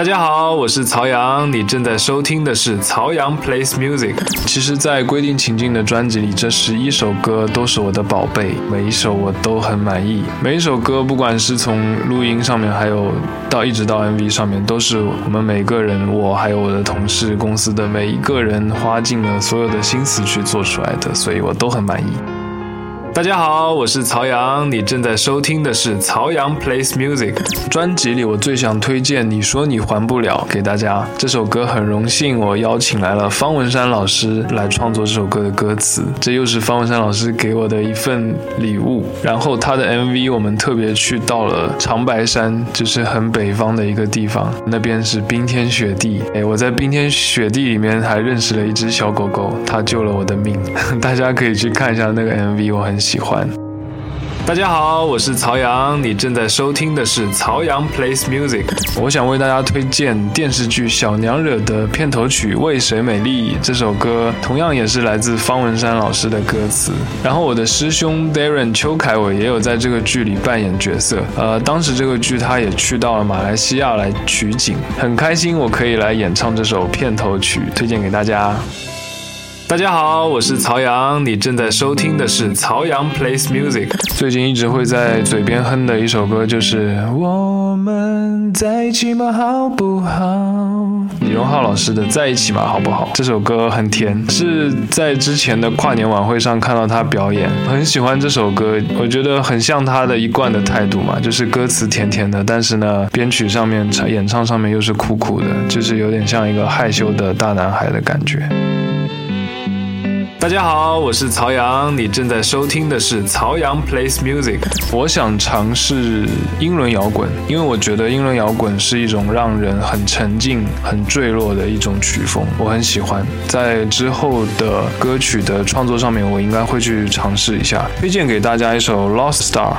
大家好，我是曹阳，你正在收听的是曹阳 plays music。其实，在规定情境的专辑里，这十一首歌都是我的宝贝，每一首我都很满意。每一首歌，不管是从录音上面，还有到一直到 MV 上面，都是我们每个人，我还有我的同事、公司的每一个人花尽了所有的心思去做出来的，所以我都很满意。大家好，我是曹阳，你正在收听的是曹阳 plays music 专辑里，我最想推荐《你说你还不了》给大家。这首歌很荣幸，我邀请来了方文山老师来创作这首歌的歌词，这又是方文山老师给我的一份礼物。然后他的 MV 我们特别去到了长白山，就是很北方的一个地方，那边是冰天雪地。哎，我在冰天雪地里面还认识了一只小狗狗，它救了我的命。大家可以去看一下那个 MV，我很。喜喜欢。大家好，我是曹阳，你正在收听的是曹阳 plays music。我想为大家推荐电视剧《小娘惹》的片头曲《为谁美丽》这首歌，同样也是来自方文山老师的歌词。然后我的师兄 Darren 邱凯伟也有在这个剧里扮演角色。呃，当时这个剧他也去到了马来西亚来取景，很开心我可以来演唱这首片头曲，推荐给大家。大家好，我是曹阳，你正在收听的是曹阳 plays music。最近一直会在嘴边哼的一首歌就是我们在一起吗？好不好？李荣浩老师的在一起吗？好不好？这首歌很甜，是在之前的跨年晚会上看到他表演，很喜欢这首歌，我觉得很像他的一贯的态度嘛，就是歌词甜甜的，但是呢，编曲上面唱演唱上面又是酷酷的，就是有点像一个害羞的大男孩的感觉。大家好，我是曹阳，你正在收听的是曹阳 plays music。我想尝试英伦摇滚，因为我觉得英伦摇滚是一种让人很沉静、很坠落的一种曲风，我很喜欢。在之后的歌曲的创作上面，我应该会去尝试一下。推荐给大家一首《Lost Star》。